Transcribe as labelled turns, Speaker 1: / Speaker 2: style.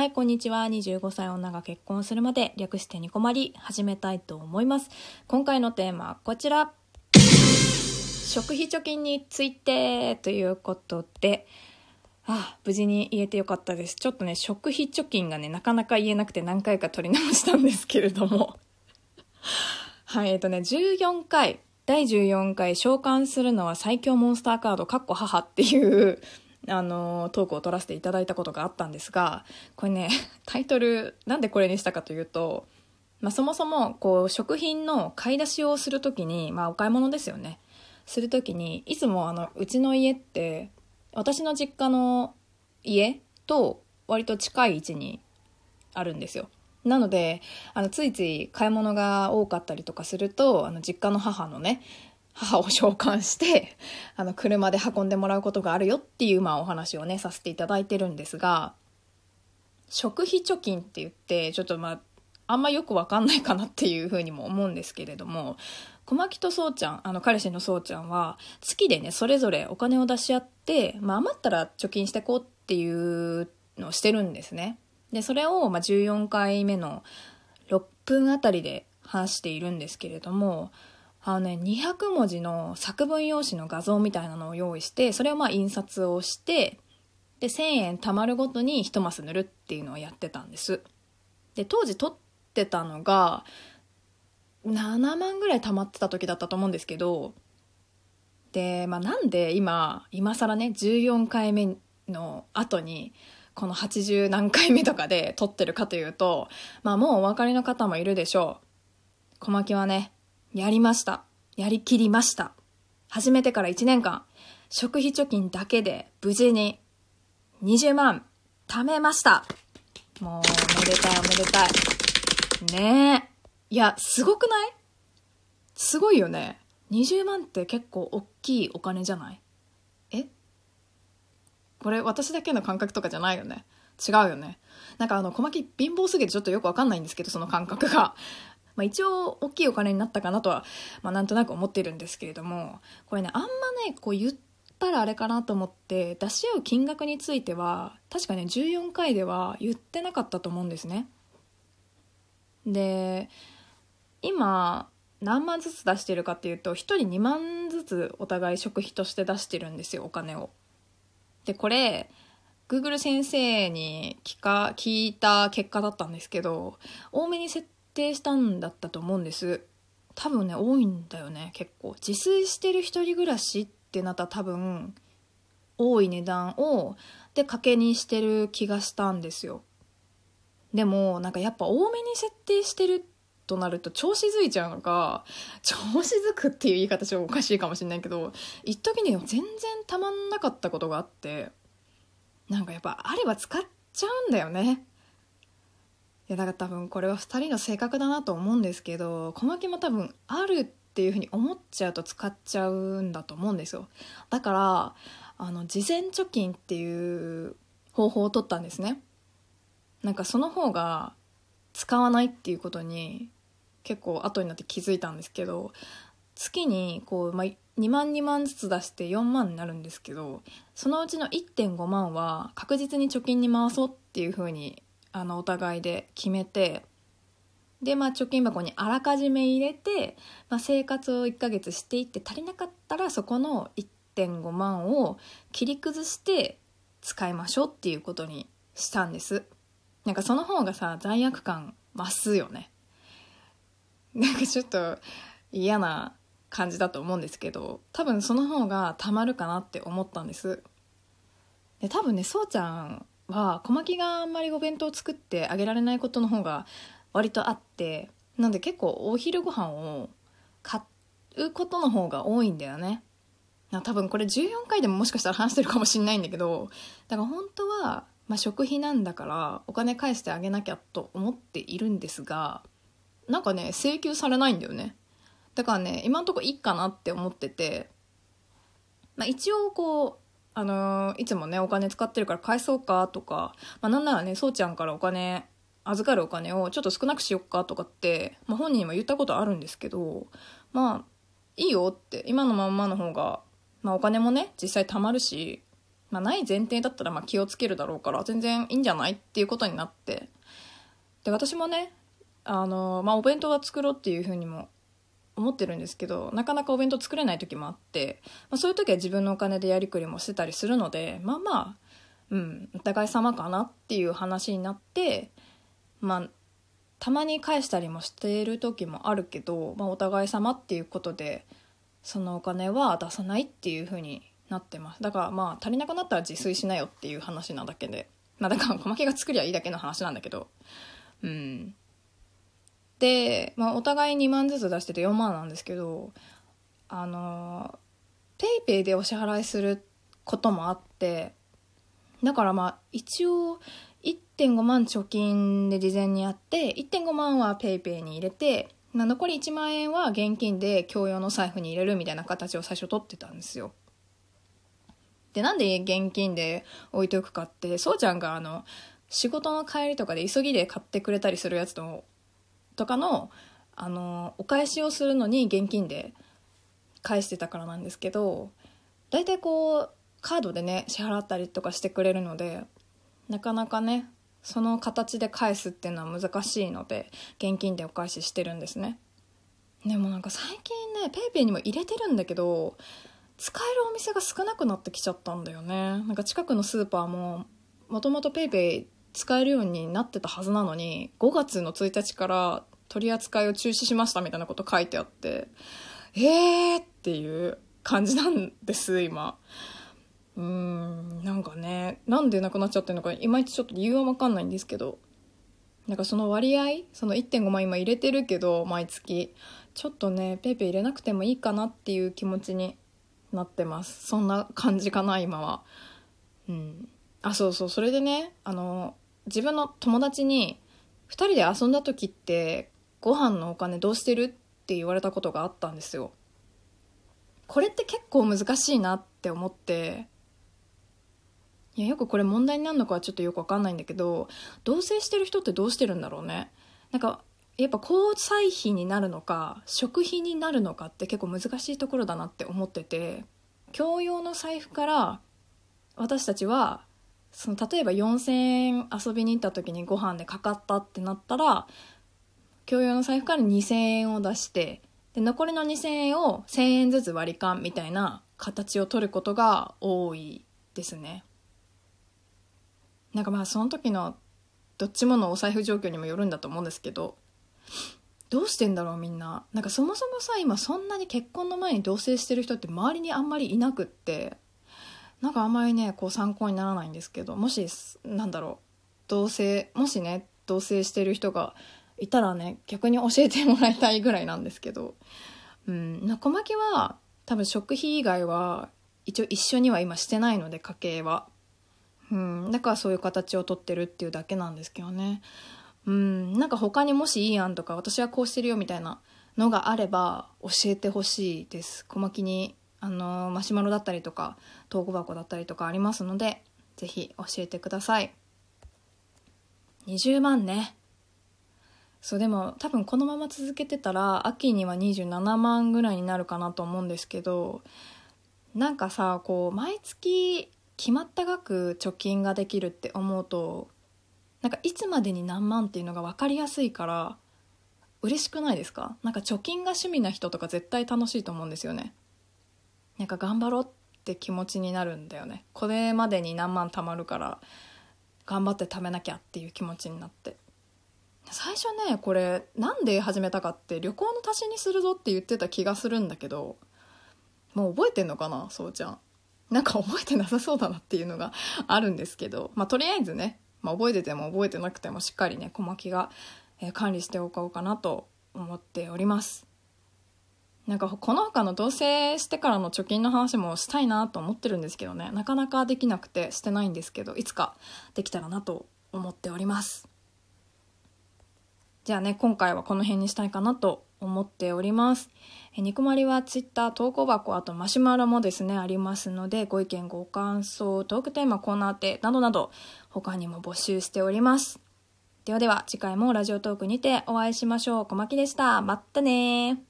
Speaker 1: はい、こんにちは。25歳女が結婚するまで略してニコマリ始めたいと思います。今回のテーマはこちら。食費貯金についてということで、ああ無事に言えてよかったです。ちょっとね、食費貯金がね、なかなか言えなくて何回か取り直したんですけれども。はい、えっとね、14回、第14回召喚するのは最強モンスターカード、かっこ母っていうあのトークを取らせていただいたことがあったんですがこれね タイトルなんでこれにしたかというと、まあ、そもそもこう食品の買い出しをする時に、まあ、お買い物ですよね。する時にいつもあのうちの家って私の実家の家と割と近い位置にあるんですよ。なのであのついつい買い物が多かったりとかするとあの実家の母のね母を召喚して、あの、車で運んでもらうことがあるよっていう、まあ、お話をね、させていただいてるんですが、食費貯金って言って、ちょっとまあ、あんまよくわかんないかなっていうふうにも思うんですけれども、小牧とそうちゃん、あの、彼氏のそうちゃんは、月でね、それぞれお金を出し合って、まあ、余ったら貯金してこうっていうのをしてるんですね。で、それを、ま、14回目の6分あたりで話しているんですけれども、あのね、200文字の作文用紙の画像みたいなのを用意して、それをまあ印刷をして、で、1000円貯まるごとに1マス塗るっていうのをやってたんです。で、当時撮ってたのが、7万ぐらい貯まってた時だったと思うんですけど、で、まあなんで今、今更ね、14回目の後に、この80何回目とかで撮ってるかというと、まあもうお分かりの方もいるでしょう。小牧はね、やりました。やりきりました。始めてから1年間、食費貯金だけで無事に20万貯めました。もう、おめでたいおめでたい。ねえ。いや、すごくない？すごいよね。20万って結構大きいお金じゃない？え？これ私だけの感覚とかじゃないよね。違うよね。なんかあの、小牧貧乏すぎてちょっとよくわかんないんですけど、その感覚が。まあ、一応大きいお金になったかなとは、まあ、なんとなく思ってるんですけれどもこれねあんまねこう言ったらあれかなと思って出し合う金額については確かね14回では言ってなかったと思うんですね。で今何万ずつ出してるかっていうと1人2万ずつお互い食費として出してるんですよお金を。でこれ Google 先生に聞か聞いた結果だったんですけど多めに設定したんだったと思うんです。多分ね多いんだよね結構。自炊してる一人暮らしってなったら多分多い値段をで賭けにしてる気がしたんですよ。でもなんかやっぱ多めに設定してるとなると調子づいちゃうのか調子づくっていう言い方ちょっとおかしいかもしれないけど一時に全然たまんなかったことがあってなんかやっぱあれば使っちゃうんだよね。やだから多分これは2人の性格だなと思うんですけど小牧も多分あるっていうふうに思っちゃうと使っちゃうんだと思うんですよ。だからあの事前貯金っていう方法を取ったんですね。なんかその方が使わないっていうことに結構後になって気づいたんですけど月にこう、まあ、2万2万ずつ出して4万になるんですけどそのうちの1.5万は確実に貯金に回そうっていうふうにあのお互いで決めてで、まあ、貯金箱にあらかじめ入れて、まあ、生活を1ヶ月していって足りなかったらそこの1.5万を切り崩して使いましょうっていうことにしたんです。なんかその方がさ罪悪感増すよね。なんかちょっと嫌な感じだと思うんですけど多分その方がたまるかなって思ったんです。で多分ねそうちゃんは小牧があんまりお弁当を作ってあげられないことの方が割とあってなんで結構お昼ご飯を買うことの方が多いんだよね。多分これ14回でももしかしたら話してるかもしんないんだけどだから本当は、まあ、食費なんだからお金返してあげなきゃと思っているんですがなんかね請求されないんだよね。だからね今んとこいいかなって思ってて、まあ、一応こうあのいつもねお金使ってるから返そうかとか、まあ、なんならねそうちゃんからお金預かるお金をちょっと少なくしよっかとかって、まあ、本人にも言ったことあるんですけどまあいいよって今のまんまの方が、まあ、お金もね実際貯まるしまあ、ない前提だったらま気をつけるだろうから全然いいんじゃないっていうことになって。で私もねあの、まあ、お弁当は作ろうっていうふうにも思ってるんですけどなかなかお弁当作れない時もあって、まあ、そういう時は自分のお金でやりくりもしてたりするのでまあまあうんお互い様かなっていう話になってまあたまに返したりもしている時もあるけど、まあ、お互い様っていうことでそのお金は出さないっていう風になってます。だからまあ足りなくなったら自炊しなよっていう話なだけでまあだから小牧が作りゃいいだけの話なんだけどうん。で、まあ、お互い2万ずつ出してて4万なんですけどあの PayPay でお支払いすることもあってだからまあ一応1.5万貯金で事前にやって1.5万は PayPay に入れて、まあ、残り1万円は現金で共用の財布に入れるみたいな形を最初取ってたんですよ。でなんで現金で置いておくかってそうちゃんがあの仕事の帰りとかで急ぎで買ってくれたりするやつととかのあのお返しをするのに現金で返してたからなんですけど大体こうカードでね支払ったりとかしてくれるのでなかなかねその形で返すっていうのは難しいので現金でお返ししてるんですね。でもなんか最近ね PayPay にも入れてるんだけど使えるお店が少なくなってきちゃったんだよね。なんか近くのスーパーももともと PayPay 使えるようになってたはずなのに5月の1日から取り扱いを中止しましたみたいなこと書いてあってえーっていう感じなんです今。うーんなんかねなんでなくなっちゃってるのかいまいちちょっと理由は分かんないんですけどなんかその割合その1.5万今入れてるけど毎月ちょっとね PayPay 入れなくてもいいかなっていう気持ちになってます。そんな感じかな今は。うん。あそうそう。それでねあの自分の友達に2人で遊んだ時ってご飯のお金どうしてる？って言われたことがあったんですよ。これって結構難しいなって思って。いやよくこれ問題になるのかはちょっとよくわかんないんだけど同棲してる人ってどうしてるんだろうね。なんかやっぱ交際費になるのか食費になるのかって結構難しいところだなって思ってて共用の財布から私たちはその例えば4,000円遊びに行った時にご飯でかかったってなったら共用の財布から2,000円を出してで残りの2,000円を1,000円ずつ割り勘みたいな形を取ることが多いですね。なんかまあその時のどっちものお財布状況にもよるんだと思うんですけどどうしてんだろうみんななんかそもそもさ今そんなに結婚の前に同棲してる人って周りにあんまりいなくってなんかあんまりねこう参考にならないんですけどもしなんだろう同棲もしね同棲してる人がいたらね逆に教えてもらいたいぐらいなんですけど。うん小牧は多分食費以外は一応一緒には今してないので家計は。うんだからそういう形をとってるっていうだけなんですけどね。うんなんか他にもしいい案とか私はこうしてるよみたいなのがあれば教えてほしいです。小牧にあのマシュマロだったりとか投稿箱だったりとかありますので是非教えてください。20万ね。そうでも多分このまま続けてたら秋には27万ぐらいになるかなと思うんですけどなんかさこう毎月決まった額貯金ができるって思うとなんかいつまでに何万っていうのが分かりやすいから嬉しくないですか？なんか貯金が趣味な人とか絶対楽しいと思うんですよね。なんか頑張ろうって気持ちになるんだよね。これまでに何万貯まるから頑張って貯めなきゃっていう気持ちになって。最初ねこれなんで始めたかって旅行の足しにするぞって言ってた気がするんだけどもう覚えてんのかなそうちゃん。なんか覚えてなさそうだなっていうのが あるんですけどまあとりあえずねまあ、覚えてても覚えてなくてもしっかりね小牧が、えー、管理しておこうかなと思っております。なんかこの他の同棲してからの貯金の話もしたいなと思ってるんですけどねなかなかできなくてしてないんですけどいつかできたらなと思っております。じゃあね今回はこの辺にしたいかなと思っております。えニコマリはツイッター投稿箱、あとマシュマロもですね、ありますので、ご意見、ご感想、トークテーマ、コーナーてなどなど、他にも募集しております。ではでは、次回もラジオトークにてお会いしましょう。小牧でした。まったね